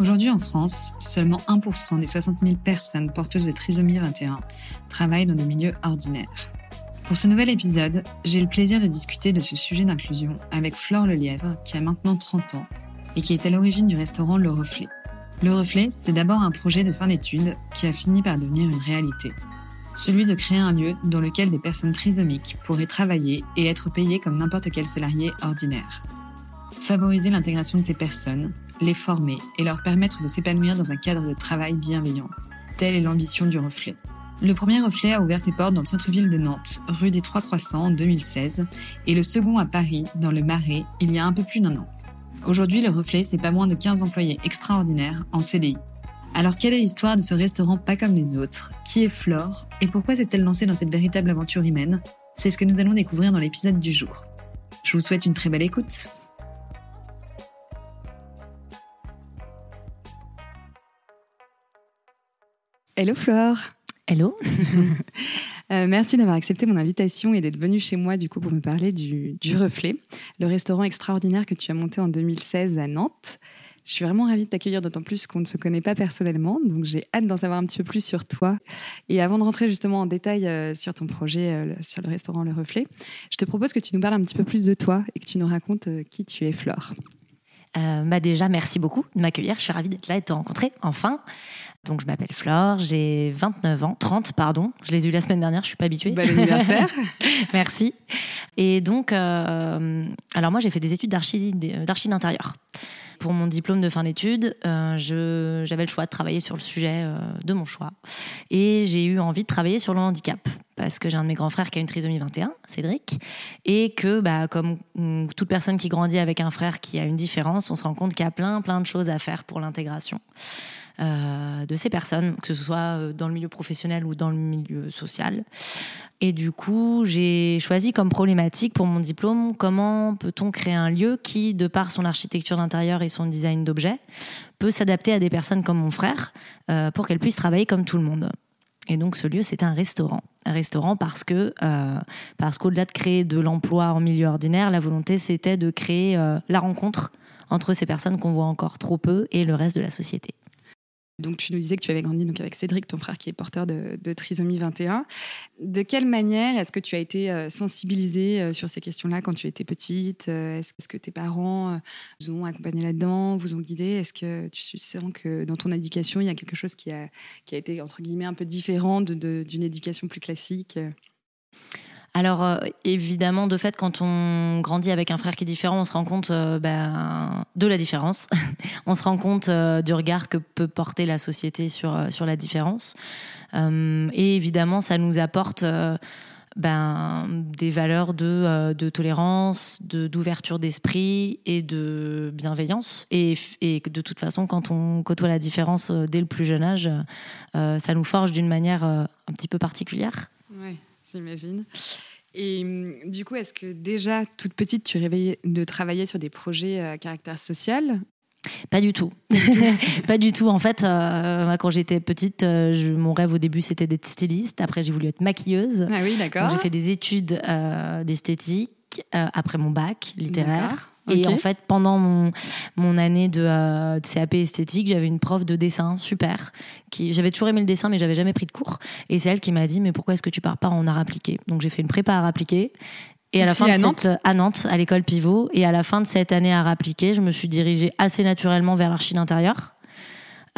Aujourd'hui en France, seulement 1% des 60 000 personnes porteuses de trisomie 21 travaillent dans des milieux ordinaires. Pour ce nouvel épisode, j'ai le plaisir de discuter de ce sujet d'inclusion avec Flore Lelièvre, qui a maintenant 30 ans et qui est à l'origine du restaurant Le Reflet. Le Reflet, c'est d'abord un projet de fin d'études qui a fini par devenir une réalité. Celui de créer un lieu dans lequel des personnes trisomiques pourraient travailler et être payées comme n'importe quel salarié ordinaire. Favoriser l'intégration de ces personnes, les former et leur permettre de s'épanouir dans un cadre de travail bienveillant. Telle est l'ambition du reflet. Le premier reflet a ouvert ses portes dans le centre-ville de Nantes, rue des Trois Croissants en 2016, et le second à Paris, dans le Marais, il y a un peu plus d'un an. Aujourd'hui, le reflet, c'est pas moins de 15 employés extraordinaires en CDI. Alors, quelle est l'histoire de ce restaurant pas comme les autres? Qui est Flore? Et pourquoi s'est-elle lancée dans cette véritable aventure humaine? C'est ce que nous allons découvrir dans l'épisode du jour. Je vous souhaite une très belle écoute. Hello Flore Hello euh, Merci d'avoir accepté mon invitation et d'être venue chez moi du coup pour me parler du, du, Reflet, le restaurant extraordinaire que tu as monté en 2016 à Nantes. Je suis vraiment ravie de t'accueillir, d'autant plus qu'on ne se connaît pas personnellement, donc j'ai hâte d'en savoir un petit peu plus sur toi. Et avant de rentrer justement en détail euh, sur ton projet, euh, sur le restaurant Le Reflet, je te propose que tu nous parles un petit peu plus de toi et que tu nous racontes qui tu es, Flore. Euh, bah déjà, merci beaucoup de m'accueillir. Je suis ravie d'être là et de te rencontrer enfin. Donc, je m'appelle Flore, j'ai 29 ans, 30, pardon. Je les ai eu la semaine dernière, je suis pas habituée. Bon anniversaire. merci. Et donc, euh, alors moi, j'ai fait des études d'archi d'intérieur. Pour mon diplôme de fin d'études, euh, j'avais le choix de travailler sur le sujet euh, de mon choix. Et j'ai eu envie de travailler sur le handicap parce que j'ai un de mes grands frères qui a une trisomie 21, Cédric, et que bah, comme toute personne qui grandit avec un frère qui a une différence, on se rend compte qu'il y a plein plein de choses à faire pour l'intégration. Euh, de ces personnes, que ce soit euh, dans le milieu professionnel ou dans le milieu social. Et du coup, j'ai choisi comme problématique pour mon diplôme comment peut-on créer un lieu qui, de par son architecture d'intérieur et son design d'objets, peut s'adapter à des personnes comme mon frère euh, pour qu'elles puissent travailler comme tout le monde. Et donc ce lieu, c'était un restaurant. Un restaurant parce que parce qu'au-delà de créer de l'emploi en milieu ordinaire, la volonté c'était de créer la rencontre entre ces personnes qu'on voit encore trop peu et le reste de la société. Donc, tu nous disais que tu avais grandi donc, avec Cédric, ton frère qui est porteur de, trisomie 21. De quelle manière est-ce que tu as été euh, sensibilisée euh, sur ces questions-là quand tu étais petite euh, Est-ce que tes parents vous ont accompagné là-dedans, vous ont guidé? Est-ce que tu sens que dans ton éducation, il y a quelque chose qui a, qui a été, entre guillemets, un peu différent d'une éducation plus classique? Alors euh, évidemment, de fait, quand on grandit avec un frère qui est différent, on se rend compte euh, ben, de la différence. on se rend compte euh, du regard que peut porter la société sur, sur la différence. et évidemment, ça nous apporte ben, des valeurs de, de tolérance, d'ouverture d'esprit et de bienveillance. Et, et, de toute façon, quand on côtoie la différence dès le plus jeune âge, ça nous forge d'une manière un petit peu particulière. J'imagine. Et hum, du coup, est-ce que déjà, toute petite, tu rêvais de travailler sur des projets à caractère social? Pas du tout. pas du tout. En fait, euh, quand j'étais petite, euh, mon rêve au début, c'était d'être styliste. Après, j'ai voulu être maquilleuse. Ah oui, d'accord. J'ai fait des études euh, d'esthétique après mon bac littéraire. Et en fait, pendant mon, mon année de, euh, CAP esthétique, j'avais une prof de dessin super. Qui, j'avais toujours aimé le dessin, mais j'avais jamais pris de cours. Et c'est elle qui m'a dit Mais pourquoi est-ce que tu pars pas en art appliqué? Donc j'ai fait une prépa art appliqué. Et à la fin à de Nantes? cette, à Nantes, à l'école Pivot, et à la fin de cette année art appliqué, je me suis dirigée assez naturellement vers l'archi d'intérieur.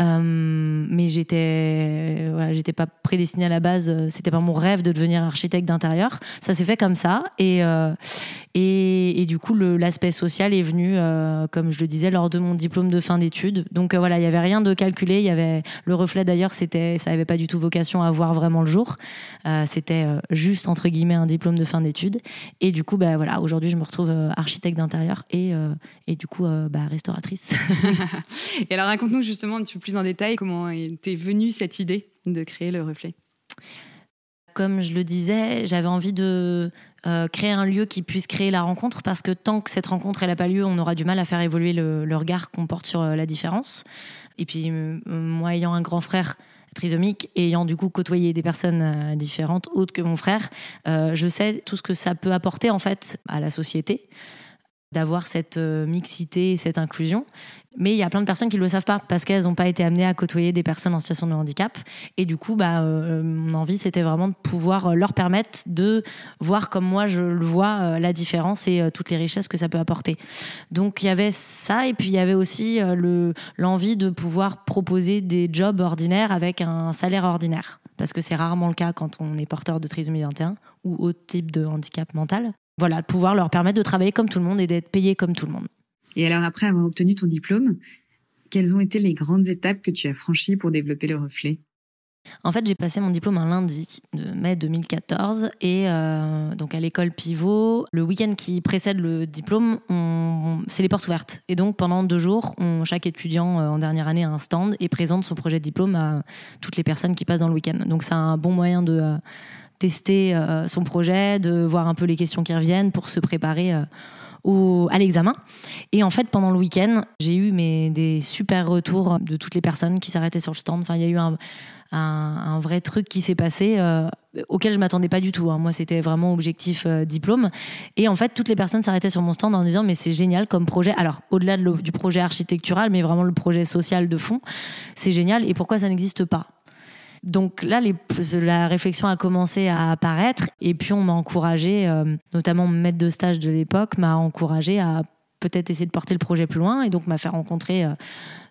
Euh, mais j'étais, voilà, j'étais pas prédestinée à la base. C'était pas mon rêve de devenir architecte d'intérieur. Ça s'est fait comme ça. Et, euh, et, du coup, l'aspect social est venu, euh, comme je le disais, lors de mon diplôme de fin d'études. Donc voilà, il y avait rien de calculé. Il y avait le reflet d'ailleurs, c'était, ça avait pas du tout vocation à voir vraiment le jour. c'était juste entre guillemets un diplôme de fin d'études. Et du coup, bah voilà, aujourd'hui, je me retrouve architecte d'intérieur et, et du coup, bah, restauratrice. et alors, raconte-nous justement un petit peu plus en détail comment était venue cette idée de créer le reflet comme je le disais, j'avais envie de euh, créer un lieu qui puisse créer la rencontre parce que tant que cette rencontre n'a pas lieu, on aura du mal à faire évoluer le, regard qu'on porte sur euh, la différence. Et puis moi ayant un grand frère trisomique et ayant du coup côtoyé des personnes différentes autres que mon frère, je sais tout ce que ça peut apporter en fait à la société d'avoir cette mixité, cette inclusion. Mais il y a plein de personnes qui ne le savent pas parce qu'elles n'ont pas été amenées à côtoyer des personnes en situation de handicap. Et du coup, bah, euh, mon envie, c'était vraiment de pouvoir euh, leur permettre de voir comme moi je le vois euh, la différence et toutes les richesses que ça peut apporter. Donc il y avait ça et puis il y avait aussi le, l'envie de pouvoir proposer des jobs ordinaires avec un salaire ordinaire. Parce que c'est rarement le cas quand on est porteur de trisomie 21 ou autre type de handicap mental. Voilà, de pouvoir leur permettre de travailler comme tout le monde et d'être payé comme tout le monde. Et alors, après avoir obtenu ton diplôme, quelles ont été les grandes étapes que tu as franchies pour développer le reflet? En fait, j'ai passé mon diplôme un lundi de mai 2014 et euh, donc à l'école Pivot, le week-end qui précède le diplôme, c'est les portes ouvertes. Et donc pendant deux jours, chaque étudiant euh, en dernière année a un stand et présente son projet de diplôme à toutes les personnes qui passent dans le week-end. Donc c'est un bon moyen de euh, tester son projet, de voir un peu les questions qui reviennent pour se préparer à l'examen. Et en fait, pendant le week-end, j'ai eu mes, des super retours de toutes les personnes qui s'arrêtaient sur le stand. Enfin, il y a eu un, un, vrai truc qui s'est passé euh, auquel je m'attendais pas du tout. Hein. Moi, c'était vraiment objectif euh, diplôme. Et en fait, toutes les personnes s'arrêtaient sur mon stand en disant mais c'est génial comme projet. Alors, au-delà du projet architectural, mais vraiment le projet social de fond, c'est génial. Et pourquoi ça n'existe pas? Donc là, la réflexion a commencé à apparaître et puis on m'a encouragé, euh, notamment mon maître de stage de l'époque m'a encouragé à peut-être essayer de porter le projet plus loin et donc m'a fait rencontrer euh,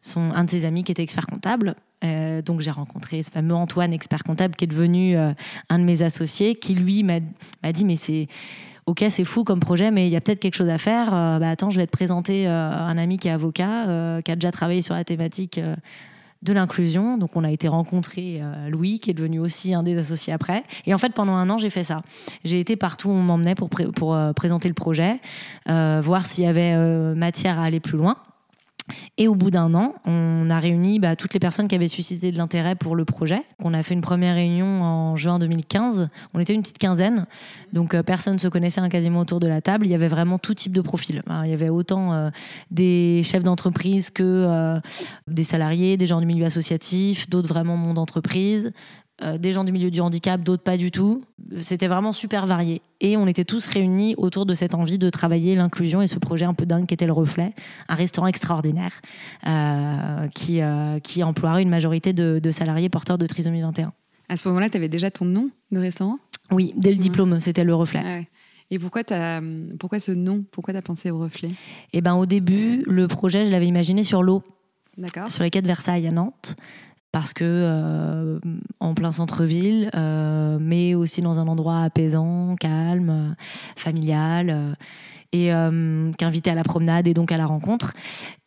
son, un de ses amis qui était expert comptable. Euh, donc j'ai rencontré ce fameux Antoine, expert comptable, qui est devenu un de mes associés, qui lui m'a dit mais c'est ok, c'est fou comme projet, mais il y a peut-être quelque chose à faire. bah, attends, je vais te présenter un ami qui est avocat, qui a déjà travaillé sur la thématique de l'inclusion. Donc on a été rencontrer euh, Louis, qui est devenu aussi un des associés après. Et en fait, pendant un an, j'ai fait ça. J'ai été partout où on m'emmenait pour, pour euh, présenter le projet, euh, voir s'il y avait matière à aller plus loin. Et au bout d'un an, on a réuni bah, toutes les personnes qui avaient suscité de l'intérêt pour le projet. On a fait une première réunion en juin 2015. On était une petite quinzaine, donc euh, personne ne se connaissait quasiment autour de la table. Il y avait vraiment tout type de profil. il y avait autant euh, des chefs d'entreprise que euh, des salariés, des gens du milieu associatif, d'autres vraiment monde d'entreprise, euh, des gens du milieu du handicap, d'autres pas du tout. C'était vraiment super varié. Et on était tous réunis autour de cette envie de travailler l'inclusion et ce projet un peu dingue qui était le reflet, un restaurant extraordinaire euh, qui, euh, qui emploierait une majorité de, salariés porteurs de trisomie 21. À ce moment-là, tu avais déjà ton nom de restaurant? Oui, dès le diplôme, c'était le reflet. Ah et pourquoi, as, pourquoi ce nom? Pourquoi tu as pensé au reflet? Eh ben, au début, le projet, je l'avais imaginé sur l'eau. Sur les quais de Versailles à Nantes parce que euh, en plein centre-ville, euh, mais aussi dans un endroit apaisant, calme, familial, euh, et qu'invité à la promenade et donc à la rencontre.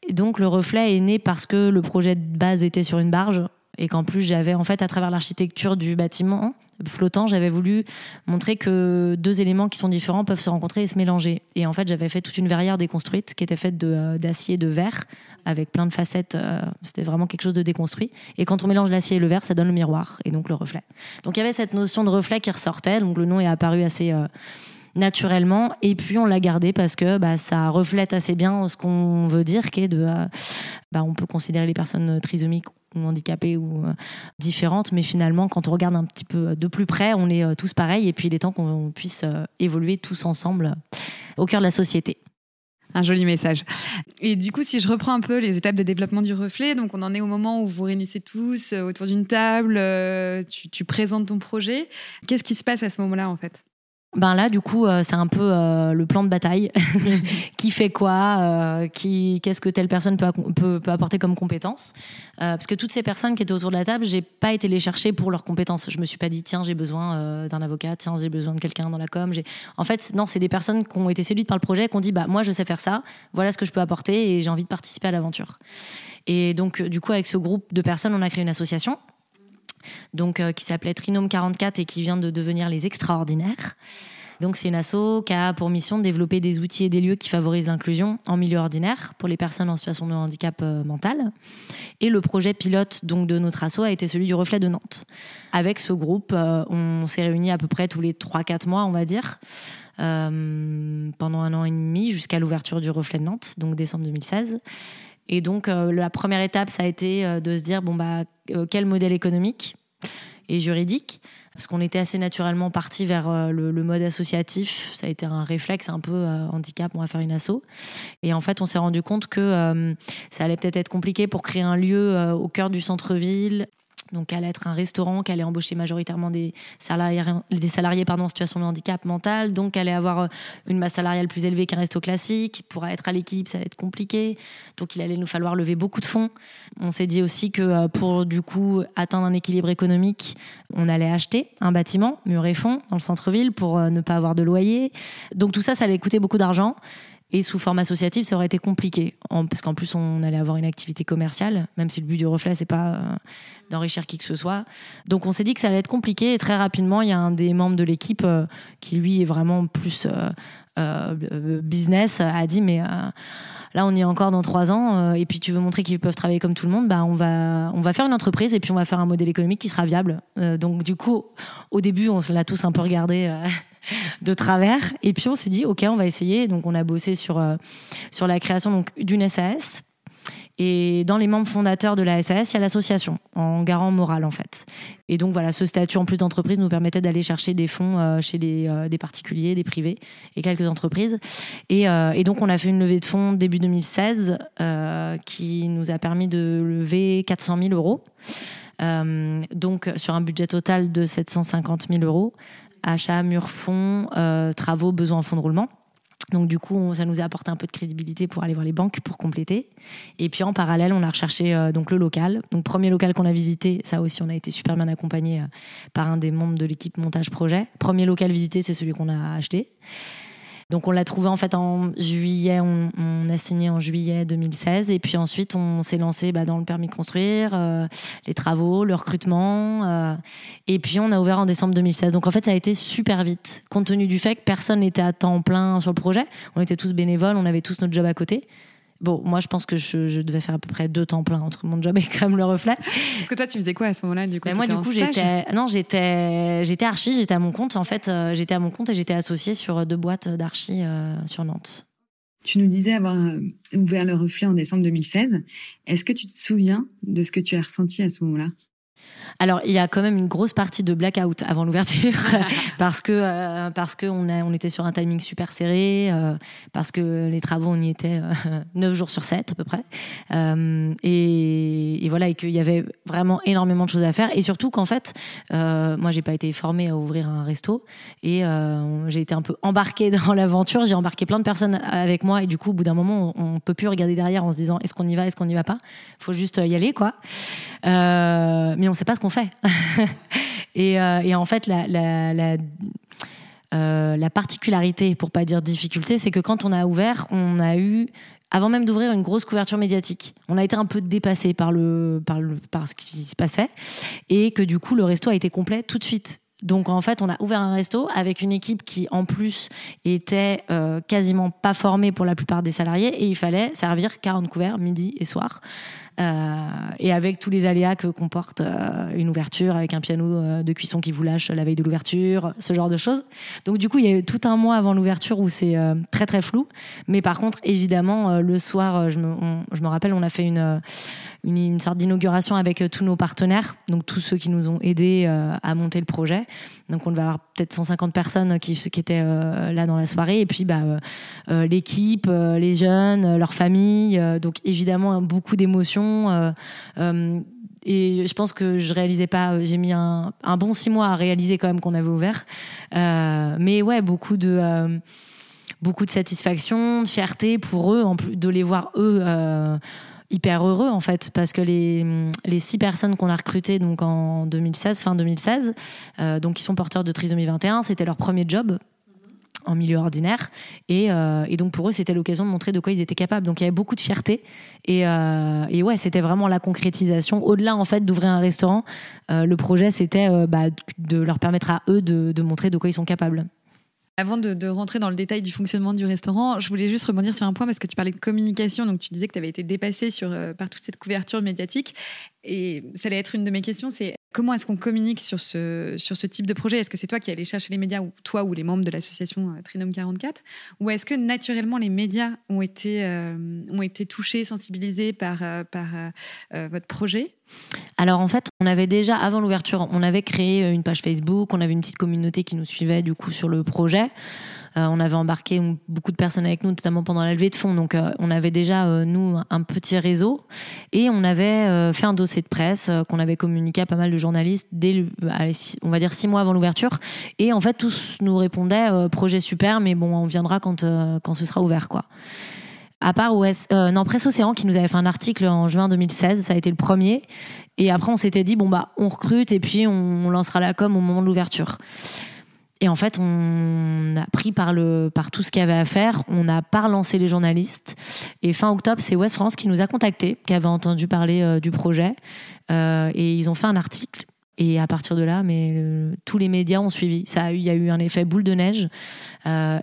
Et donc le reflet est né parce que le projet de base était sur une barge et qu'en plus j'avais en fait à travers l'architecture du bâtiment flottant, j'avais voulu montrer que deux éléments qui sont différents peuvent se rencontrer et se mélanger. Et en fait, j'avais fait toute une verrière déconstruite qui était faite d'acier et de verre avec plein de facettes. Euh, c'était vraiment quelque chose de déconstruit. Et quand on mélange l'acier et le verre, ça donne le miroir et donc le reflet. Donc il y avait cette notion de reflet qui ressortait. Donc le nom est apparu assez euh, naturellement. Et puis on l'a gardé parce que bah, ça reflète assez bien ce qu'on veut dire, qui euh, bah, on peut considérer les personnes trisomiques ou handicapées ou différentes, mais finalement, quand on regarde un petit peu de plus près, on est tous pareils. Et puis il est temps qu'on puisse évoluer tous ensemble au cœur de la société. Un joli message. Et du coup, si je reprends un peu les étapes de développement du reflet, donc on en est au moment où vous réunissez tous euh, autour d'une table, euh, tu, tu présentes ton projet. Qu'est-ce qui se passe à ce moment-là, en fait? Ben là, du coup, euh, c'est un peu euh, le plan de bataille. qui fait quoi euh, qui, Qu'est-ce que telle personne peut, peut, peut apporter comme compétence Parce que toutes ces personnes qui étaient autour de la table, j'ai pas été les chercher pour leurs compétences. Je me suis pas dit, tiens, j'ai besoin d'un avocat, tiens, j'ai besoin de quelqu'un dans la com. En fait, non, c'est des personnes qui ont été séduites par le projet, qui ont dit, bah, moi, je sais faire ça, voilà ce que je peux apporter et j'ai envie de participer à l'aventure. Et donc, du coup, avec ce groupe de personnes, on a créé une association donc, qui s'appelait Trinome 44 et qui vient de devenir les Extraordinaires Donc c'est une asso qui a pour mission de développer des outils et des lieux qui favorisent l'inclusion en milieu ordinaire pour les personnes en situation de handicap euh, mental. Et le projet pilote donc de notre asso a été celui du Reflet de Nantes. Avec ce groupe, euh, on s'est réunis à peu près tous les 3-4 mois, on va dire. Euh, pendant un an et demi jusqu'à l'ouverture du Reflet de Nantes, donc décembre 2016. Et donc la première étape, ça a été de se dire bon bah quel modèle économique et juridique? Parce qu'on était assez naturellement parti vers euh, le, mode associatif. Ça a été un réflexe un peu euh, handicap, on va faire une asso. Et en fait, on s'est rendu compte que euh, ça allait peut-être être compliqué pour créer un lieu au cœur du centre-ville donc, elle allait être un restaurant, qu'elle allait embaucher majoritairement des salariés, des salariés en situation de handicap mental. Donc, elle allait avoir euh, une masse salariale plus élevée qu'un resto classique. Pour être à l'équilibre, ça allait être compliqué. Donc, il allait nous falloir lever beaucoup de fonds. On s'est dit aussi que euh, pour, du coup, atteindre un équilibre économique, on allait acheter un bâtiment, mur et fond, dans le centre-ville pour euh, ne pas avoir de loyer. Donc, tout ça, ça allait coûter beaucoup d'argent. Et sous forme associative, ça aurait été compliqué, parce qu'en plus, on allait avoir une activité commerciale, même si le but du reflet, c'est pas euh, d'enrichir qui que ce soit. Donc, on s'est dit que ça allait être compliqué. Et très rapidement, il y a un des membres de l'équipe euh, qui, lui, est vraiment plus euh, business, a dit mais là, on y est encore dans trois ans. et puis, tu veux montrer qu'ils peuvent travailler comme tout le monde, bah, on va, on va faire une entreprise et puis on va faire un modèle économique qui sera viable. donc, du coup, au début, on l'a tous un peu regardé de travers. Et puis on s'est dit, ok, on va essayer. Donc on a bossé sur, euh, sur la création d'une SAS. Et dans les membres fondateurs de la SAS, il y a l'association, en garant moral en fait. Et donc voilà, ce statut en plus d'entreprise nous permettait d'aller chercher des fonds euh, chez euh, des particuliers, des privés et quelques entreprises. Et, et, donc on a fait une levée de fonds début 2016 qui nous a permis de lever 400 000 euros. donc sur un budget total de 750 000 euros achat, mur, fond, euh, travaux, besoin en fonds de roulement. Donc du coup, ça nous a apporté un peu de crédibilité pour aller voir les banques pour compléter. Et puis en parallèle, on a recherché euh, donc le local. Donc premier local qu'on a visité, ça aussi, on a été super bien accompagné euh, par un des membres de l'équipe montage projet. Premier local visité, c'est celui qu'on a acheté. Donc on l'a trouvé en fait en juillet, on, a signé en juillet 2016 et puis ensuite on s'est lancé bah, dans le permis de construire, euh, les travaux, le recrutement euh, et puis on a ouvert en décembre 2016. Donc en fait ça a été super vite compte tenu du fait que personne n'était à temps plein sur le projet. On était tous bénévoles, on avait tous notre job à côté. Bon, moi, je pense que je, devais faire à peu près deux temps plein entre mon job et quand même le reflet. Parce que toi, tu faisais quoi à ce moment-là Du coup, moi, du coup, j'étais non, j'étais j'étais archi, j'étais à mon compte. En fait, euh, j'étais à mon compte et j'étais associée sur deux boîtes d'archi euh, sur Nantes. Tu nous disais avoir euh, ouvert le reflet en décembre 2016. Est-ce que tu te souviens de ce que tu as ressenti à ce moment-là? Alors, il y a quand même une grosse partie de blackout avant l'ouverture parce que euh, parce que on, a, on était sur un timing super serré, euh, parce que les travaux on y était euh, 9 jours sur 7 à peu près, euh, et, et, voilà et qu'il y avait vraiment énormément de choses à faire. Et surtout qu'en fait, moi j'ai pas été formée à ouvrir un resto. Et j'ai été un peu embarquée dans l'aventure, j'ai embarqué plein de personnes avec moi. Et du coup au bout d'un moment on, on peut plus regarder derrière en se disant est-ce qu'on y va, est-ce qu'on n'y va pas, faut juste y aller quoi, mais on sait pas ce qu'on fait. Euh, et, en fait, euh, la, particularité, pour pas dire difficulté, c'est que quand on a ouvert, on a eu avant même d'ouvrir une grosse couverture médiatique. On a été un peu dépassé par le par ce qui se passait et que du coup le resto a été complet tout de suite. Donc en fait, on a ouvert un resto avec une équipe qui en plus était euh, quasiment pas formée pour la plupart des salariés et il fallait servir 40 couverts midi et soir. Euh, et avec tous les aléas que comporte euh, une ouverture, avec un piano euh, de cuisson qui vous lâche la veille de l'ouverture, ce genre de choses. Donc du coup, il y a eu tout un mois avant l'ouverture où c'est très très flou. Mais par contre, évidemment, le soir, je me, rappelle, on a fait une sorte d'inauguration avec tous nos partenaires, donc tous ceux qui nous ont aidés à monter le projet. Donc on devait avoir peut-être 150 personnes qui, qui étaient là dans la soirée, et puis bah, l'équipe, les jeunes, leurs familles. donc évidemment beaucoup d'émotions euh, euh, et je pense que je réalisais pas. J'ai mis un, bon six mois à réaliser quand même qu'on avait ouvert. Euh, mais ouais, beaucoup de beaucoup de satisfaction, de fierté pour eux, de les voir eux hyper heureux en fait parce que les, les six personnes qu'on a recrutées donc en 2016 fin 2016 donc qui sont porteurs de trisomie 21 c'était leur premier job en milieu ordinaire. Euh, et, donc pour eux, c'était l'occasion de montrer de quoi ils étaient capables. Donc il y avait beaucoup de fierté. Et, euh, et ouais, c'était vraiment la concrétisation. Au-delà en fait d'ouvrir un restaurant, euh, le projet c'était bah, de leur permettre à eux de, montrer de quoi ils sont capables. Avant de, rentrer dans le détail du fonctionnement du restaurant, je voulais juste rebondir sur un point parce que tu parlais de communication, donc tu disais que tu avais été dépassé euh, par toute cette couverture médiatique. Et ça allait être une de mes questions, c'est comment est-ce qu'on communique sur ce, type de projet? Est-ce que c'est toi qui allais chercher les médias, ou toi ou les membres de l'association euh, Trinome 44 Ou est-ce que naturellement les médias ont été, euh, touchés, sensibilisés par, par votre projet? Alors en fait, on avait déjà avant l'ouverture, on avait créé une page Facebook, on avait une petite communauté qui nous suivait du coup sur le projet. Euh, on avait embarqué beaucoup de personnes avec nous, notamment pendant la levée de fonds. Donc, euh, on avait déjà, euh, nous, un petit réseau. Et on avait fait un dossier de presse qu'on avait communiqué à pas mal de journalistes dès, on va dire, six mois avant l'ouverture. Et en fait, tous nous répondaient projet super, mais bon, on viendra quand, quand ce sera ouvert, quoi à part OS, non, Presse Océan qui nous avait fait un article en juin 2016, ça a été le premier. Et après, on s'était dit, bon, bah, on recrute et puis on lancera la com au moment de l'ouverture. Et en fait, on a pris par, le, par tout ce qu'il y avait à faire. On n'a pas relancé les journalistes. Et fin octobre, c'est West France qui nous a contactés, qui avait entendu parler euh, du projet. Euh, et ils ont fait un article. Et à partir de là, mais euh, tous les médias ont suivi. Ça il y a eu un effet boule de neige.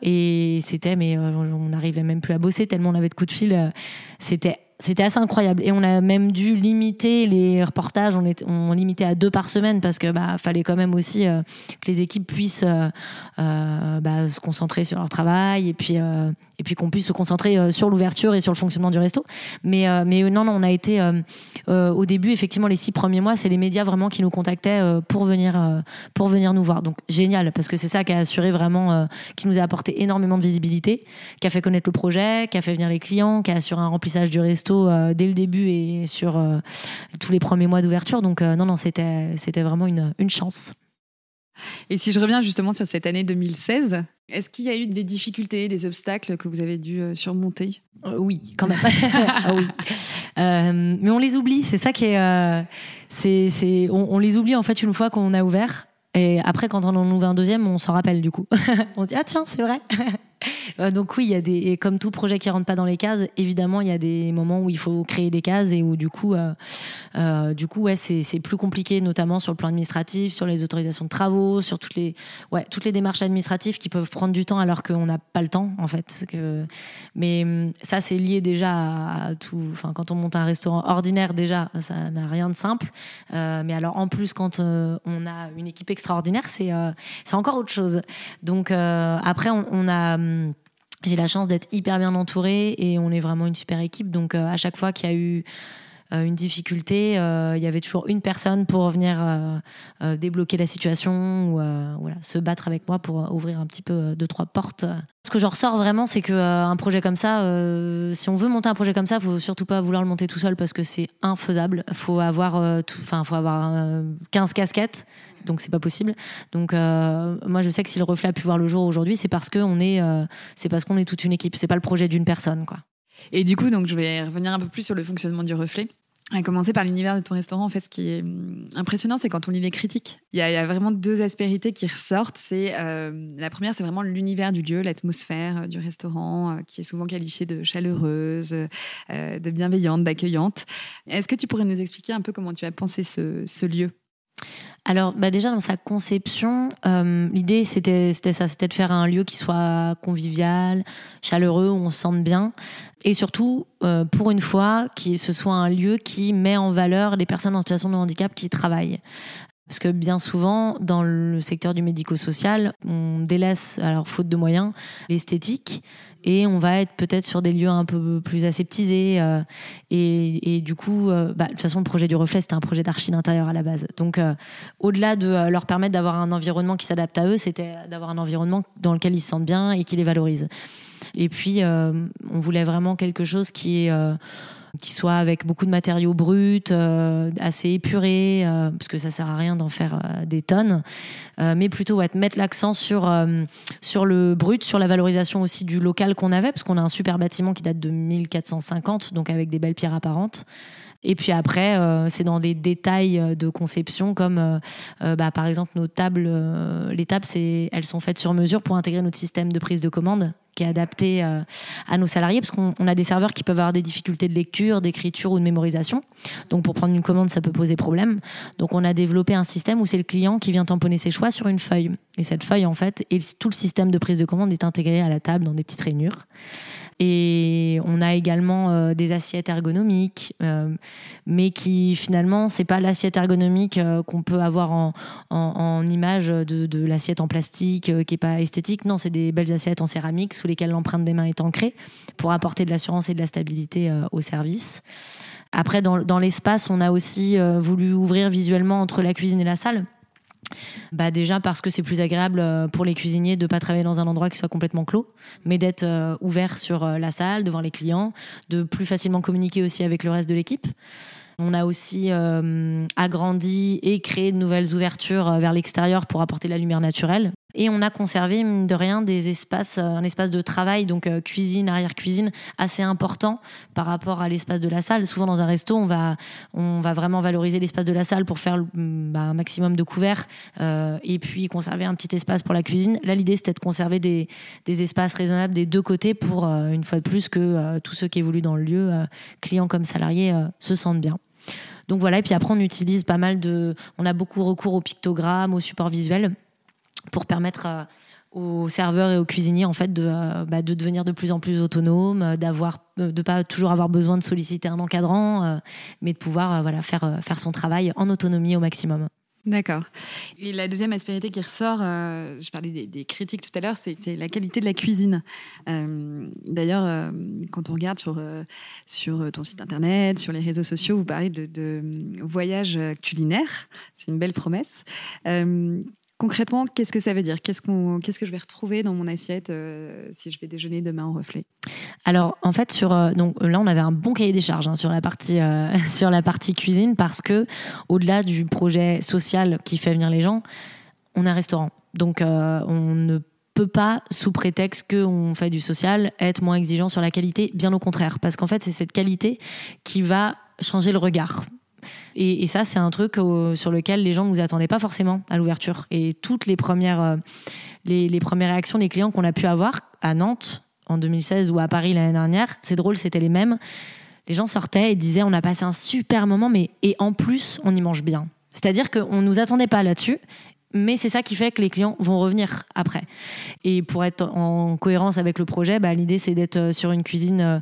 et c'était, mais on n'arrivait même plus à bosser tellement on avait de coups de fil. c'était c'était assez incroyable. Et on a même dû limiter les reportages. On, est, on limitait à deux par semaine parce que bah fallait quand même aussi euh, que les équipes puissent euh, euh, bah, se concentrer sur leur travail et puis puis qu'on puisse se concentrer sur l'ouverture et sur le fonctionnement du resto. Mais mais non non on a été au début effectivement les six premiers mois c'est les médias vraiment qui nous contactaient pour venir pour venir nous voir. Donc génial parce que c'est ça qui a assuré vraiment qui nous a apporté énormément de visibilité qui a fait connaître le projet qui a fait venir les clients qui a assuré un remplissage du resto euh, dès le début et sur euh, tous les premiers mois d'ouverture. Donc euh, non, non, c'était, c'était vraiment une, une chance. Et si je reviens justement sur cette année 2016, est-ce qu'il y a eu des difficultés, des obstacles que vous avez dû surmonter? Oui, quand même. ah, oui. mais on les oublie, c'est ça qui est. c'est, c'est, on, on, les oublie en fait une fois qu'on a ouvert. Et après, quand on en ouvre un deuxième, on s'en rappelle du coup. on dit ah tiens, c'est vrai. Euh, donc oui, il y a des comme tout projet qui rentre pas dans les cases, évidemment, il y a des moments où il faut créer des cases et où du coup, euh, euh, du coup, ouais, c'est plus compliqué, notamment sur le plan administratif, sur les autorisations de travaux, sur toutes les ouais toutes les démarches administratives qui peuvent prendre du temps alors qu'on n'a pas le temps en fait. Mais hum, ça, c'est lié déjà à tout. Enfin, quand on monte un restaurant ordinaire, déjà, ça n'a rien de simple. mais alors en plus, quand on a une équipe extraordinaire, c'est c'est encore autre chose. Donc après, on, a hum, j'ai la chance d'être hyper bien entourée et on est vraiment une super équipe. Donc euh, à chaque fois qu'il y a eu euh, une difficulté, il y avait toujours une personne pour venir débloquer la situation ou voilà, se battre avec moi pour ouvrir un petit peu deux trois portes. Ce que je ressors vraiment, c'est que un projet comme ça, si on veut monter un projet comme ça, faut surtout pas vouloir le monter tout seul parce que c'est infaisable. Faut avoir, faut avoir 15 casquettes donc c'est pas possible. Donc euh, moi je sais que si le reflet a pu voir le jour aujourd'hui, c'est parce qu'on est, euh, qu'on est toute une équipe. C'est pas le projet d'une personne, quoi. Et du coup, donc je vais revenir un peu plus sur le fonctionnement du reflet. À commencer par l'univers de ton restaurant, en fait, ce qui est hum, impressionnant, c'est quand on lit les critiques. Il y, a, vraiment deux aspérités qui ressortent. C'est euh, la première, c'est vraiment l'univers du lieu, l'atmosphère du restaurant, qui est souvent qualifiée de chaleureuse, de bienveillante, d'accueillante. Est-ce que tu pourrais nous expliquer un peu comment tu as pensé ce lieu? Alors, bah déjà dans sa conception, euh, l'idée c'était c'était ça, c'était de faire un lieu qui soit convivial, chaleureux, où on se sente bien, et surtout euh, pour une fois, que ce soit un lieu qui met en valeur les personnes en situation de handicap qui travaillent. Parce que bien souvent, dans le secteur du médico-social, on délaisse, alors faute de moyens, l'esthétique et on va être peut-être sur des lieux un peu plus aseptisés. Euh, et, du coup, euh, bah, de toute façon, le projet du reflet, c'était un projet d'archi d'intérieur à la base. Donc, euh, au-delà de leur permettre d'avoir un environnement qui s'adapte à eux, c'était d'avoir un environnement dans lequel ils se sentent bien et qui les valorise. Et puis, on voulait vraiment quelque chose qui est qui soit avec beaucoup de matériaux bruts, euh, assez épurés, euh, parce que ça sert à rien d'en faire euh, des tonnes, mais plutôt ouais, mettre l'accent sur, sur le brut, sur la valorisation aussi du local qu'on avait, parce qu'on a un super bâtiment qui date de 1450, donc avec des belles pierres apparentes. Et puis après, c'est dans des détails de conception comme, bah, par exemple, nos tables. les tables, elles sont faites sur mesure pour intégrer notre système de prise de commande qui est adapté à nos salariés, parce qu'on a des serveurs qui peuvent avoir des difficultés de lecture, d'écriture ou de mémorisation. Donc pour prendre une commande, ça peut poser problème. Donc on a développé un système où c'est le client qui vient tamponner ses choix sur une feuille. Et cette feuille, en fait, et tout le système de prise de commande est intégré à la table dans des petites rainures. Et on a également euh, des assiettes ergonomiques, euh, mais qui finalement, c'est pas l'assiette ergonomique euh, qu'on peut avoir en, image de, l'assiette en plastique qui est pas esthétique. Non, c'est des belles assiettes en céramique sous lesquelles l'empreinte des mains est ancrée pour apporter de l'assurance et de la stabilité au service. Après, dans l'espace, on a aussi voulu ouvrir visuellement entre la cuisine et la salle bah déjà parce que c'est plus agréable euh, pour les cuisiniers de pas travailler dans un endroit qui soit complètement clos, mais d'être euh, ouvert sur euh, la salle, devant les clients, de plus facilement communiquer aussi avec le reste de l'équipe. On a aussi agrandi et créé de nouvelles ouvertures vers l'extérieur pour apporter la lumière naturelle. Et on a conservé, mine de rien, des espaces, euh, un espace de travail, donc euh, cuisine, arrière-cuisine, assez important par rapport à l'espace de la salle. Souvent, dans un resto, on va, on va vraiment valoriser l'espace de la salle pour faire mm, bah, un maximum de couverts euh, et puis conserver un petit espace pour la cuisine. Là, l'idée, c'était de conserver des, des, espaces raisonnables des deux côtés pour, une fois de plus, que tous ceux qui évoluent dans le lieu, clients comme salariés, se sentent bien. Donc voilà, et puis après, on utilise pas mal de. On a beaucoup recours aux pictogrammes, aux supports visuels pour permettre euh, aux serveurs et aux cuisiniers en fait de, euh, bah, de devenir de plus en plus autonomes, euh, d'avoir de pas toujours avoir besoin de solliciter un encadrant, mais de pouvoir voilà faire faire son travail en autonomie au maximum. D'accord. Et la deuxième aspérité qui ressort, je parlais des, critiques tout à l'heure, c'est la qualité de la cuisine. D'ailleurs, quand on regarde sur, sur ton site internet, sur les réseaux sociaux, vous parlez de, de voyage culinaire. C'est une belle promesse. Concrètement, qu'est-ce que ça veut dire? Qu'est-ce, que je vais retrouver dans mon assiette euh, si je vais déjeuner demain au reflet? Alors, en fait, sur, euh, donc, là, on avait un bon cahier des charges hein, sur, la partie, euh, sur la partie cuisine parce que, au-delà du projet social qui fait venir les gens, on a un restaurant. Donc, on ne peut pas, sous prétexte qu'on fait du social, être moins exigeant sur la qualité. Bien au contraire. Parce qu'en fait, c'est cette qualité qui va changer le regard et, ça, c'est un truc sur lequel les gens ne vous attendaient pas forcément à l'ouverture. Et toutes les premières, euh, les, premières réactions des clients qu'on a pu avoir à Nantes en 2016 ou à Paris l'année dernière, c'est drôle, c'était les mêmes. Les gens sortaient et disaient on a passé un super moment, mais et en plus, on y mange bien. C'est-à-dire qu'on ne nous attendait pas là-dessus mais c'est ça qui fait que les clients vont revenir après. Et pour être en cohérence avec le projet, bah, l'idée c'est d'être euh, sur une cuisine, euh,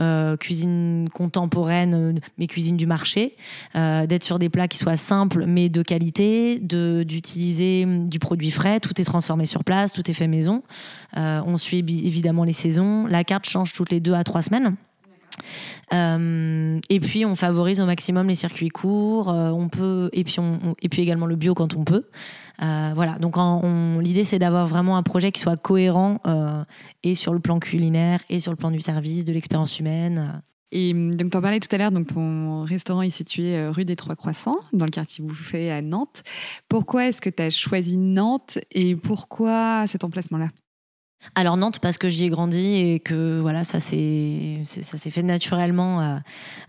euh, cuisine contemporaine, mais cuisine du marché, d'être sur des plats qui soient simples mais de qualité, d'utiliser du produit frais. Tout est transformé sur place, tout est fait maison. on suit évidemment les saisons. La carte change toutes les deux à trois semaines. et puis on favorise au maximum les circuits courts. on peut et puis et puis également le bio quand on peut. Euh, voilà, donc l'idée c'est d'avoir vraiment un projet qui soit cohérent euh, et sur le plan culinaire et sur le plan du service, de l'expérience humaine. Et hum, donc, tu en parlais tout à l'heure, donc ton restaurant est situé euh, rue des Trois Croissants, dans le quartier Bouffé à Nantes. Pourquoi est-ce que tu as choisi Nantes et pourquoi cet emplacement-là? Alors Nantes parce que j'y ai grandi et que voilà ça s'est ça s'est fait naturellement.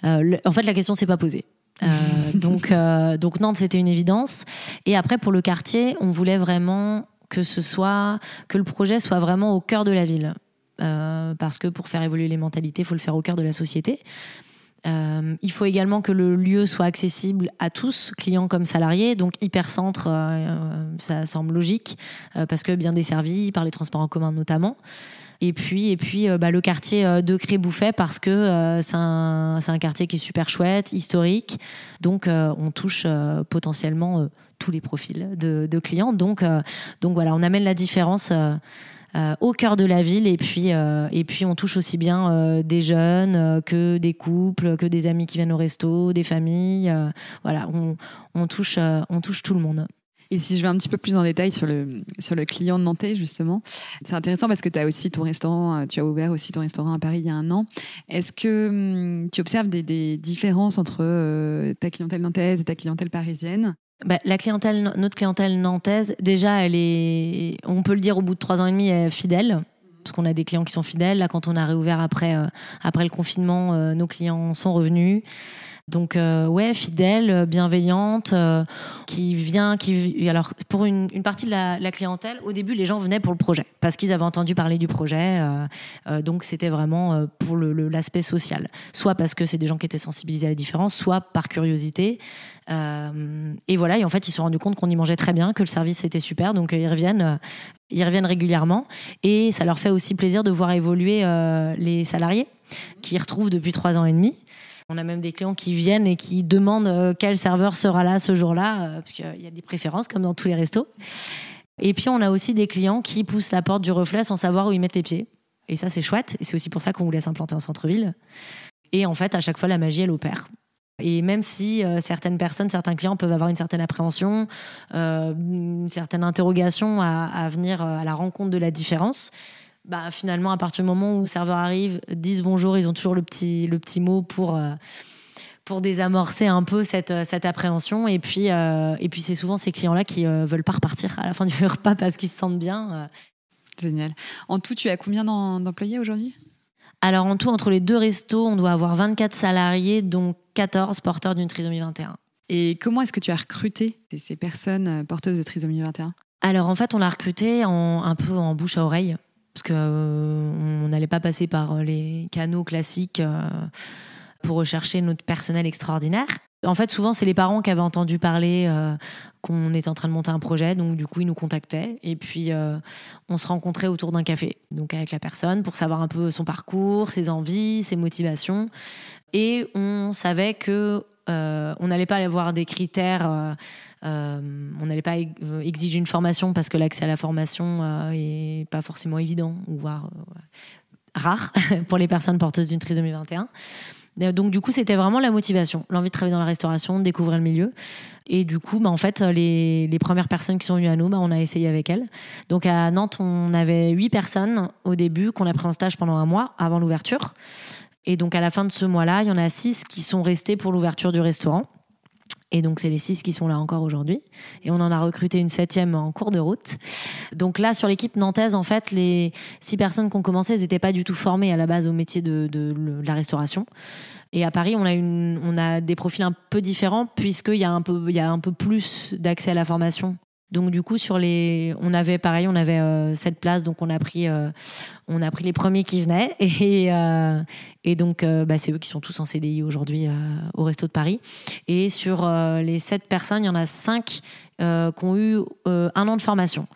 en fait la question s'est pas posée. Euh, donc, euh, donc Nantes, c'était une évidence. Et après, pour le quartier, on voulait vraiment que ce soit, que le projet soit vraiment au cœur de la ville. Euh, parce que pour faire évoluer les mentalités, il faut le faire au cœur de la société. il faut également que le lieu soit accessible à tous, clients comme salariés, donc hypercentre, ça semble logique, parce que bien desservi par les transports en commun notamment. Et puis, et puis euh, bah, le quartier euh, de Cré-Bouffet parce que euh, c'est un, quartier qui est super chouette, historique. Donc, on touche potentiellement tous les profils de, clients. Donc, donc voilà, on amène la différence. au cœur de la ville et puis et puis on touche aussi bien des jeunes que des couples que des amis qui viennent au resto des familles voilà on touche on touche tout le monde et si je vais un petit peu plus en détail sur le, sur le client de nantais, justement, c'est intéressant parce que tu as aussi ton restaurant, euh, tu as ouvert aussi ton restaurant à Paris il y a un an. Est-ce que hum, tu observes des, différences entre euh, ta clientèle nantaise et ta clientèle parisienne? Bah, la clientèle, notre clientèle nantaise, déjà, elle est, on peut le dire, au bout de trois ans et demi, elle est fidèle parce qu'on a des clients qui sont fidèles. Là, quand on a réouvert après, euh, après le confinement, nos clients sont revenus. Donc euh, ouais, fidèle, bienveillante, euh, qui vient, qui alors pour une, partie de la, clientèle, au début les gens venaient pour le projet parce qu'ils avaient entendu parler du projet, euh, donc c'était vraiment pour l'aspect social, soit parce que c'est des gens qui étaient sensibilisés à la différence, soit par curiosité. et voilà, et en fait ils se sont rendus compte qu'on y mangeait très bien, que le service était super, donc ils reviennent, ils reviennent régulièrement et ça leur fait aussi plaisir de voir évoluer les salariés qui retrouvent depuis trois ans et demi. On a même des clients qui viennent et qui demandent euh, quel serveur sera là ce jour-là, euh, parce qu'il y a des préférences comme dans tous les restos. Et puis on a aussi des clients qui poussent la porte du reflet sans savoir où ils mettent les pieds. Et ça c'est chouette, et c'est aussi pour ça qu'on vous laisse implanter en centre-ville. Et en fait, à chaque fois, la magie, elle opère. Et même si euh, certaines personnes, certains clients peuvent avoir une certaine appréhension, une certaine interrogation à, venir à la rencontre de la différence, bah, finalement, à partir du moment où le serveur arrive, disent bonjour, ils ont toujours le petit, le petit mot pour, euh, pour désamorcer un peu cette, euh, cette appréhension. Et puis, euh, et puis c'est souvent ces clients-là qui ne veulent pas repartir à la fin du repas parce qu'ils se sentent bien. Génial. En tout, tu as combien d'employés aujourd'hui? Alors, en tout, entre les deux restos, on doit avoir 24 salariés, dont 14 porteurs d'une trisomie 21. Et comment est-ce que tu as recruté ces personnes porteuses de trisomie 21 alors en fait, on l'a recruté en, un peu en bouche à oreille parce qu'on euh, n'allait pas passer par euh, les canaux classiques euh, pour rechercher notre personnel extraordinaire. En fait, souvent, c'est les parents qui avaient entendu parler qu'on était en train de monter un projet, donc du coup, ils nous contactaient. Et puis on se rencontrait autour d'un café, donc avec la personne pour savoir un peu son parcours, ses envies, ses motivations, et on savait que on n'allait pas avoir des critères euh, on n'allait pas euh, exiger une formation parce que l'accès à la formation euh, est pas forcément évident, ou voire rare pour les personnes porteuses d'une trisomie 21. Donc du coup, c'était vraiment la motivation, l'envie de travailler dans la restauration, de découvrir le milieu. Et du coup, bah, en fait, les, premières personnes qui sont venues à nous, bah, on a essayé avec elles. Donc à Nantes, on avait huit personnes au début qu'on a pris en stage pendant un mois avant l'ouverture. Et donc à la fin de ce mois-là, il y en a six qui sont restés pour l'ouverture du restaurant. Et donc, c'est les six qui sont là encore aujourd'hui. Et on en a recruté une septième en cours de route. Donc là, sur l'équipe nantaise, en fait, les six personnes qui ont commencé, elles n'étaient pas du tout formées à la base au métier de, la restauration. Et à Paris, on a, une, on a des profils un peu différents puisqu'il y, il y a un peu plus d'accès à la formation donc du coup sur les, on avait pareil, on avait euh, cette place, donc on a pris, euh, on a pris les premiers qui venaient et, euh, et donc bah, c'est eux qui sont tous en CDI aujourd'hui au Resto de Paris. Et sur les sept personnes, il y en a cinq qui ont eu un an de formation.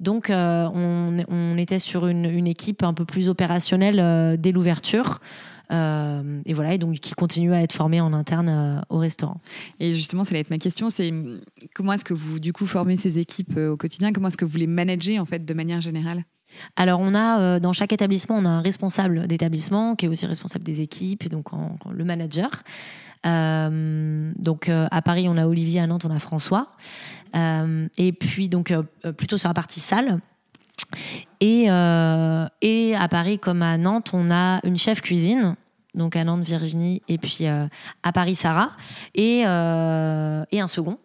Donc on, était sur une, équipe un peu plus opérationnelle dès l'ouverture. Euh, et voilà, et donc qui continue à être formé en interne euh, au restaurant. Et justement, ça allait être ma question, c'est comment est-ce que vous du coup formez ces équipes euh, au quotidien? Comment est-ce que vous les managez en fait de manière générale? Alors, on a dans chaque établissement, on a un responsable d'établissement qui est aussi responsable des équipes, donc le manager. donc, à Paris, on a Olivier, à Nantes, on a François. et puis, donc, plutôt sur la partie salle, et, euh, et à Paris comme à Nantes, on a une chef cuisine donc à Nantes Virginie et puis euh, à Paris Sarah et, euh, et un second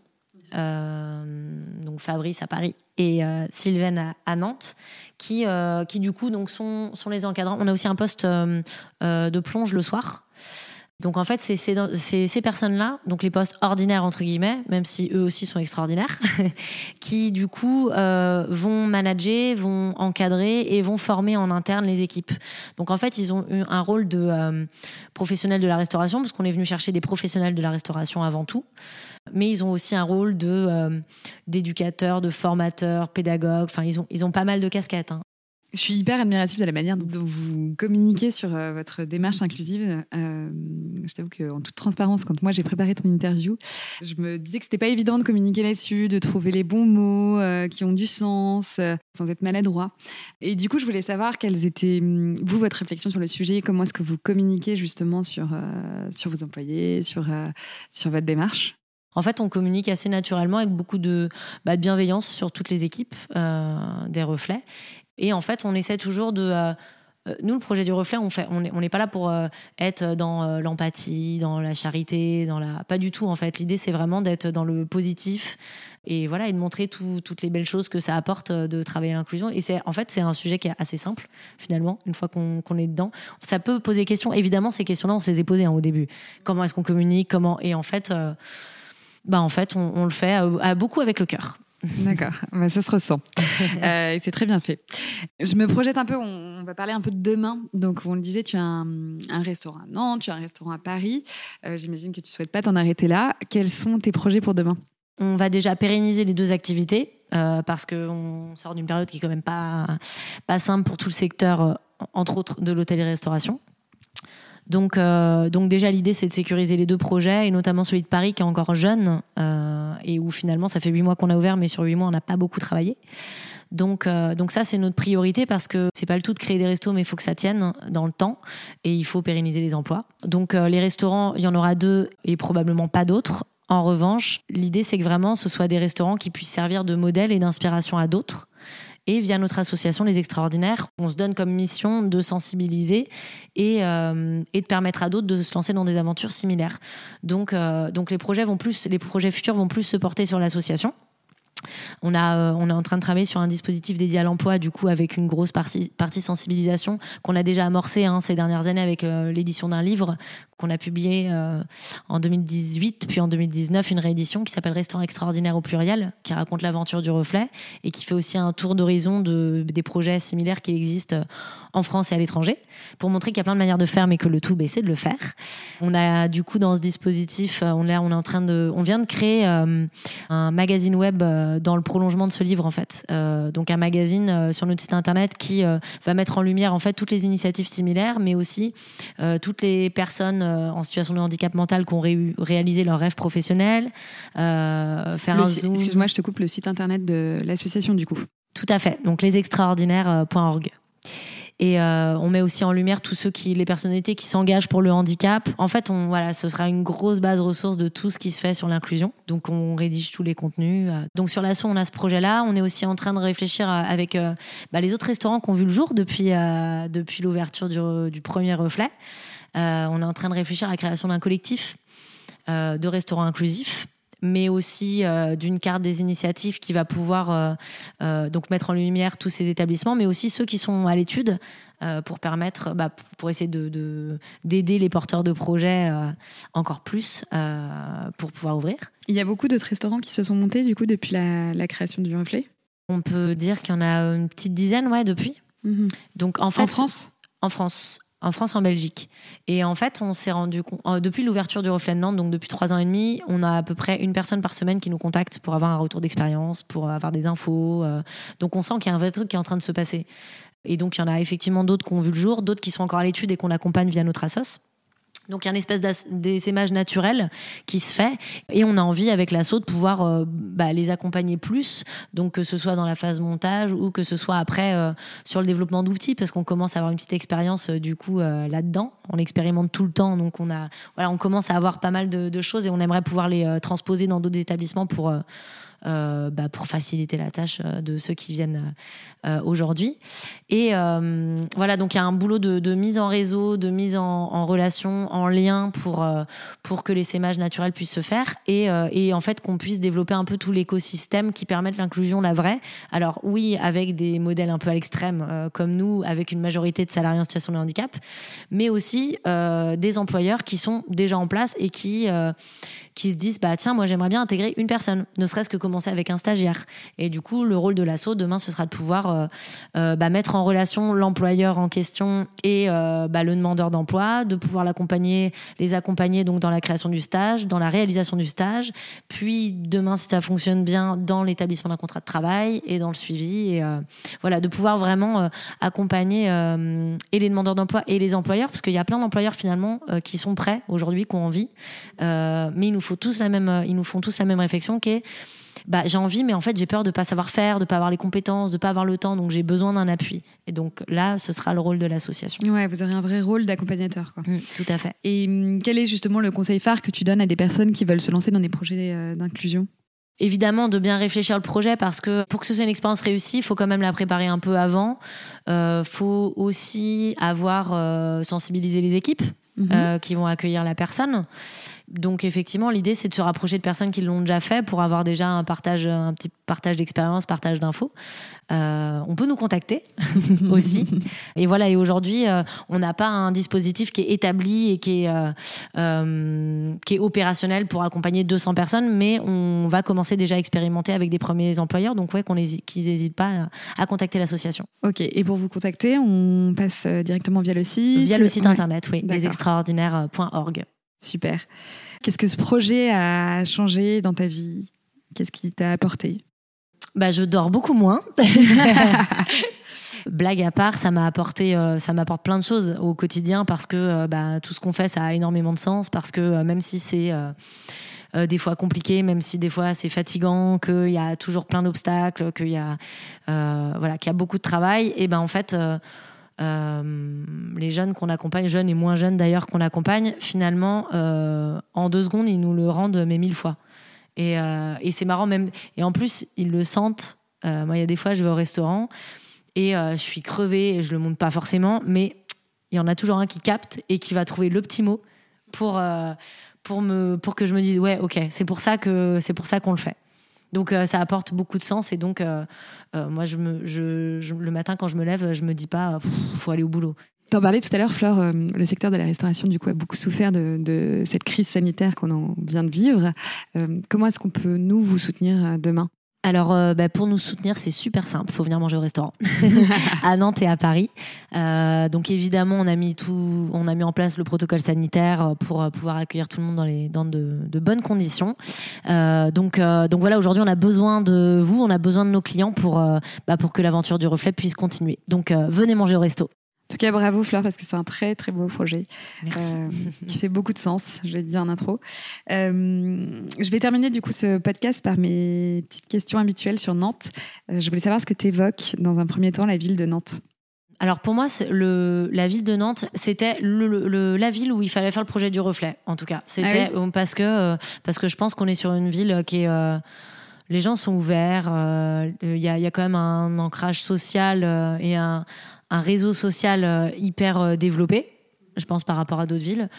donc Fabrice à Paris et Sylvaine à, Nantes qui, qui du coup donc sont, sont les encadrants. On a aussi un poste de plonge le soir donc en fait, c'est ces personnes-là, donc les postes ordinaires entre guillemets, même si eux aussi sont extraordinaires, qui du coup euh, vont manager, vont encadrer et vont former en interne les équipes. Donc en fait, ils ont eu un rôle de euh, professionnel de la restauration parce qu'on est venu chercher des professionnels de la restauration avant tout, mais ils ont aussi un rôle de euh, d'éducateur, de formateur, pédagogue. Enfin, ils ont ils ont pas mal de casquettes. Hein. Je suis hyper admirative de la manière dont vous communiquez sur euh, votre démarche inclusive. Euh, je t'avoue qu'en toute transparence, quand moi j'ai préparé ton interview, je me disais que c'était pas évident de communiquer là-dessus, de trouver les bons mots euh, qui ont du sens, sans être maladroit. Et du coup, je voulais savoir quelles étaient, hum, vous, votre réflexion sur le sujet, comment est-ce que vous communiquez justement sur, sur vos employés, sur, sur votre démarche? En fait, on communique assez naturellement avec beaucoup de, bah, de bienveillance sur toutes les équipes des reflets. Et en fait, on essaie toujours de, euh, nous, le projet du reflet, on on n'est pas là pour être dans l'empathie, dans la charité, dans la, pas du tout en fait. L'idée, c'est vraiment d'être dans le positif et voilà et de montrer toutes les belles choses que ça apporte de travailler l'inclusion. Et en fait, c'est un sujet qui est assez simple finalement. Une fois qu'on, est dedans, ça peut poser question. Évidemment, ces questions-là, on se les a posées hein, au début. Comment est-ce qu'on communique? Comment? Et en fait, bah en fait, on, le fait beaucoup avec le cœur. D'accord, bah, ça se ressent. euh, c'est très bien fait. Je me projette un peu, on, va parler un peu de demain. Donc, on le disait, tu as un, restaurant à Nantes, tu as un restaurant à Paris. Euh, j'imagine que tu ne souhaites pas t'en arrêter là. Quels sont tes projets pour demain? On va déjà pérenniser les deux activités euh, parce qu'on sort d'une période qui est quand même pas, pas simple pour tout le secteur, entre autres de l'hôtellerie-restauration. Donc, euh, donc déjà, l'idée, c'est de sécuriser les deux projets, et notamment celui de Paris qui est encore jeune, euh, et où finalement, ça fait huit mois qu'on a ouvert, mais sur huit mois, on n'a pas beaucoup travaillé. Donc, euh, donc ça, c'est notre priorité parce que c'est pas le tout de créer des restos, mais il faut que ça tienne dans le temps et il faut pérenniser les emplois. Donc, les restaurants, il y en aura deux et probablement pas d'autres. En revanche, l'idée, c'est que vraiment, ce soit des restaurants qui puissent servir de modèle et d'inspiration à d'autres et via notre association Les Extraordinaires, on se donne comme mission de sensibiliser et, euh, de permettre à d'autres de se lancer dans des aventures similaires. Donc, euh, donc les projets plus, les projets futurs vont plus se porter sur l'association. On, a, euh, on est en train de travailler sur un dispositif dédié à l'emploi, du coup, avec une grosse partie, sensibilisation qu'on a déjà amorcé hein, ces dernières années avec l'édition d'un livre qu'on a publié euh, en 2018, puis en 2019 une réédition qui s'appelle Restaurant extraordinaire au pluriel, qui raconte l'aventure du reflet et qui fait aussi un tour d'horizon de, des projets similaires qui existent en France et à l'étranger, pour montrer qu'il y a plein de manières de faire, mais que le tout, bah, c'est de le faire. On a du coup dans ce dispositif, euh, on est, on est en train de, on vient de créer euh, un magazine web dans le prolongement de ce livre en fait. donc un magazine sur notre site internet qui va mettre en lumière en fait toutes les initiatives similaires, mais aussi toutes les personnes euh, en situation de handicap mental qui ont réalisé leur rêve professionnel. Euh, faire un zoom. Excuse-moi, je te coupe le site internet de l'association du coup. Tout à fait, donc lesextraordinaires.org. Et euh, on met aussi en lumière tous ceux qui, les personnalités qui s'engagent pour le handicap. En fait, voilà, ce sera une grosse base ressource de tout ce qui se fait sur l'inclusion. Donc, on rédige tous les contenus. Donc, sur l'assaut, on a ce projet-là. On est aussi en train de réfléchir avec bah, les autres restaurants qui ont vu le jour depuis, depuis l'ouverture du, premier reflet. Euh, on est en train de réfléchir à la création d'un collectif euh, de restaurants inclusifs mais aussi euh, d'une carte des initiatives qui va pouvoir donc mettre en lumière tous ces établissements, mais aussi ceux qui sont à l'étude pour permettre, bah, pour essayer de d'aider les porteurs de projets encore plus pour pouvoir ouvrir. Il y a beaucoup d'autres restaurants qui se sont montés du coup depuis la, création du reflet. On peut dire qu'il y en a une petite dizaine, ouais, depuis. Mhm. Donc en, fait, en France? En France en France, en Belgique. Et en fait, on s'est rendu compte, depuis l'ouverture du Reflet Nantes, donc depuis trois ans et demi, on a à peu près une personne par semaine qui nous contacte pour avoir un retour d'expérience, pour avoir des infos. Euh. donc on sent qu'il y a un vrai truc qui est en train de se passer. Et donc il y en a effectivement d'autres qui ont vu le jour, d'autres qui sont encore à l'étude et qu'on accompagne via notre assos. Donc il y a une espèce d'essaimage naturel qui se fait et on a envie avec l'assaut de pouvoir euh, bah, les accompagner plus, donc que ce soit dans la phase montage ou que ce soit après euh, sur le développement d'outils parce qu'on commence à avoir une petite expérience euh, du coup là-dedans. On expérimente tout le temps, donc on a voilà, on commence à avoir pas mal de, choses et on aimerait pouvoir les transposer dans d'autres établissements pour bah, pour faciliter la tâche euh, de ceux qui viennent euh, aujourd'hui. Et voilà, donc il y a un boulot de, mise en réseau, de mise en, relation, en lien pour, pour que l'essaimage naturel puisse se faire et, et en fait qu'on puisse développer un peu tout l'écosystème qui permette l'inclusion, la vraie. Alors oui, avec des modèles un peu à l'extrême, comme nous, avec une majorité de salariés en situation de handicap, mais aussi des employeurs qui sont déjà en place et qui qui se disent bah tiens moi j'aimerais bien intégrer une personne ne serait-ce que commencer avec un stagiaire. Et du coup le rôle de l'assaut demain ce sera de pouvoir euh, euh, bah, mettre en relation l'employeur en question et euh, bah, le demandeur d'emploi de pouvoir l'accompagner les accompagner donc dans la création du stage dans la réalisation du stage. Puis demain si ça fonctionne bien dans l'établissement d'un contrat de travail et dans le suivi. Et voilà de pouvoir vraiment accompagner et les demandeurs d'emploi et les employeurs parce qu'il y a plein d'employeurs finalement qui sont prêts aujourd'hui qui ont envie mais ils nous faut tous la même, euh, ils nous font tous la même réflexion qui est bah, j'ai envie, mais en fait, j'ai peur de pas savoir faire, de pas avoir les compétences, de pas avoir le temps, donc j'ai besoin d'un appui. Et donc là, ce sera le rôle de l'association. Ouais, vous aurez un vrai rôle d'accompagnateur. Mmh, tout à fait. Et mmh, quel est justement le conseil phare que tu donnes à des personnes qui veulent se lancer dans des projets euh, d'inclusion? Évidemment de bien réfléchir le projet parce que pour que ce soit une expérience réussie, il faut quand même la préparer un peu avant. Il faut aussi avoir sensibilisé les équipes mhm. qui vont accueillir la personne. Donc effectivement, l'idée c'est de se rapprocher de personnes qui l'ont déjà fait pour avoir déjà un partage, un petit partage d'expérience, partage d'infos. Euh, on peut nous contacter aussi. Et voilà. Et aujourd'hui, euh, on n'a pas un dispositif qui est établi et qui est euh, qui est opérationnel pour accompagner 200 personnes, mais on va commencer déjà à expérimenter avec des premiers employeurs. Donc ouais, qu'on qu'ils n'hésitent pas à, contacter l'association. Ok. Et pour vous contacter, on passe directement via le site. Via le site internet, oui, lesextraordinaires.org. Super. Qu'est-ce que ce projet a changé dans ta vie? Qu'est-ce qui t'a apporté? Bah, Je dors beaucoup moins. Blague à part, ça m'a apporté, euh, ça m'apporte plein de choses au quotidien parce que euh, bah, tout ce qu'on fait, ça a énormément de sens. Parce que euh, même si c'est des fois compliqué, même si des fois c'est fatigant, qu'il y a toujours plein d'obstacles, qu'il y a voilà, qu'il y a beaucoup de travail, et ben en fait les jeunes qu'on accompagne, jeunes et moins jeunes d'ailleurs qu'on accompagne, finalement, euh, en deux secondes, ils nous le rendent mais mille fois. Et, euh, c'est marrant même. Et en plus, ils le sentent. moi, il y a des fois, je vais au restaurant et je suis crevée et je le montre pas forcément, mais il y en a toujours un qui capte et qui va trouver le petit mot pour, pour, me, pour que je me dise ouais, ok, c'est pour ça que c'est pour ça qu'on le fait. Donc ça apporte beaucoup de sens et donc euh, moi, je me, je, le matin, quand je me lève, je me dis pas, faut aller au boulot. T'en parlais tout à l'heure, Flore, euh, le secteur de la restauration du coup a beaucoup souffert de, cette crise sanitaire qu'on vient de vivre. Euh, comment est-ce qu'on peut nous vous soutenir demain? Alors, euh, bah, pour nous soutenir, c'est super simple. Il faut venir manger au restaurant à Nantes et à Paris. Euh, donc, évidemment, on a mis tout, on a mis en place le protocole sanitaire euh, pour pouvoir accueillir tout le monde dans, les, dans de, bonnes conditions. donc, donc voilà, aujourd'hui, on a besoin de vous, on a besoin de nos clients pour, bah, pour que l'aventure du reflet puisse continuer. Donc, venez manger au resto. En tout cas, bravo Fleur, parce que c'est un très très beau projet euh, qui fait beaucoup de sens, je l'ai dit en intro. Euh, je vais terminer du coup ce podcast par mes petites questions habituelles sur Nantes. Euh, je voulais savoir ce que tu évoques dans un premier temps la ville de Nantes. Alors pour moi, le, la ville de Nantes, c'était le, la ville où il fallait faire le projet du reflet, en tout cas. C'était ah parce que parce que je pense qu'on est sur une ville qui est les gens sont ouverts, il y, a, quand même un ancrage social et un, un réseau social euh, hyper euh, développé, je pense par rapport à d'autres villes.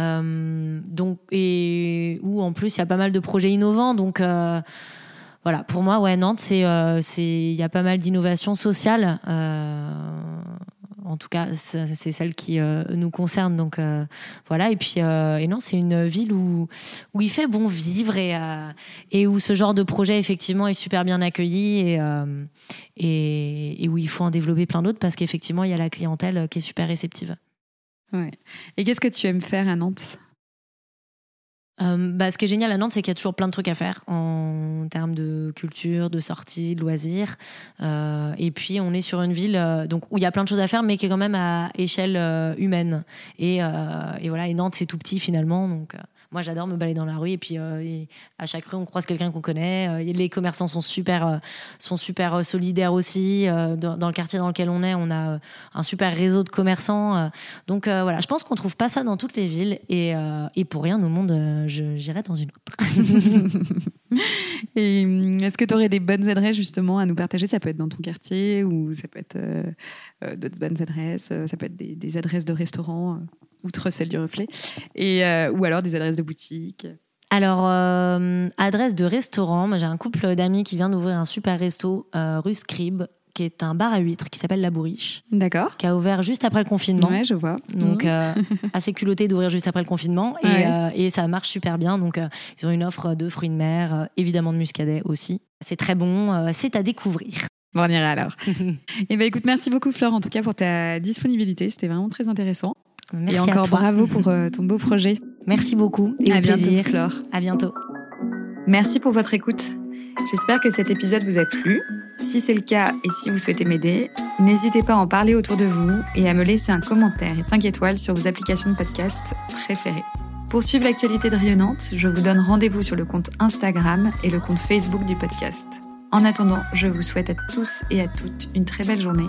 Euh, donc et où en plus il y a pas mal de projets innovants donc voilà pour moi ouais Nantes c'est il y a pas mal d'innovations sociales en tout cas, c'est celle qui euh, nous concerne. Donc euh, voilà. Et puis, euh, et non, c'est une ville où, où il fait bon vivre et, et où ce genre de projet, effectivement, est super bien accueilli et, et, et où il faut en développer plein d'autres parce qu'effectivement, il y a la clientèle qui est super réceptive. Ouais. Et qu'est-ce que tu aimes faire à Nantes? Euh, bah, ce qui est génial à Nantes, c'est qu'il y a toujours plein de trucs à faire en termes de culture, de sortie, de loisirs. Euh, et puis, on est sur une ville euh, donc, où il y a plein de choses à faire, mais qui est quand même à échelle humaine. Et, et, voilà, et Nantes, c'est tout petit finalement. Donc, moi, j'adore me balader dans la rue et puis euh, à chaque rue, on croise quelqu'un qu'on connaît. Euh, les commerçants sont super, euh, sont super solidaires aussi. Dans, le quartier dans lequel on est, on a un super réseau de commerçants. donc voilà, je pense qu'on trouve pas ça dans toutes les villes et, et pour rien au monde, j'irai dans une autre. et hum, est-ce que tu aurais des bonnes adresses justement à nous partager? Ça peut être dans ton quartier ou ça peut être d'autres bonnes adresses. Ça peut être des, adresses de restaurants outre celle du reflet, et, euh, ou alors des adresses de boutique alors, euh, adresse de restaurant. j'ai un couple d'amis qui vient d'ouvrir un super resto euh, rue Scribe, qui est un bar à huîtres qui s'appelle La Bourriche. D'accord. Qui a ouvert juste après le confinement. Ouais, je vois. Donc, mmh. assez culotté d'ouvrir juste après le confinement. Et, et, ça marche super bien. Donc, ils ont une offre de fruits de mer, évidemment de muscadet aussi. C'est très bon. c'est à découvrir. Bon, on ira alors. et eh ben, écoute, merci beaucoup, Flore, en tout cas, pour ta disponibilité. C'était vraiment très intéressant. Merci et encore bravo pour euh, ton beau projet. Merci beaucoup. Et à bientôt, Flore. À bientôt. Merci pour votre écoute. J'espère que cet épisode vous a plu. Si c'est le cas et si vous souhaitez m'aider, n'hésitez pas à en parler autour de vous et à me laisser un commentaire et 5 étoiles sur vos applications de podcast préférées. Pour suivre l'actualité de Rayonnante, je vous donne rendez-vous sur le compte Instagram et le compte Facebook du podcast. En attendant, je vous souhaite à tous et à toutes une très belle journée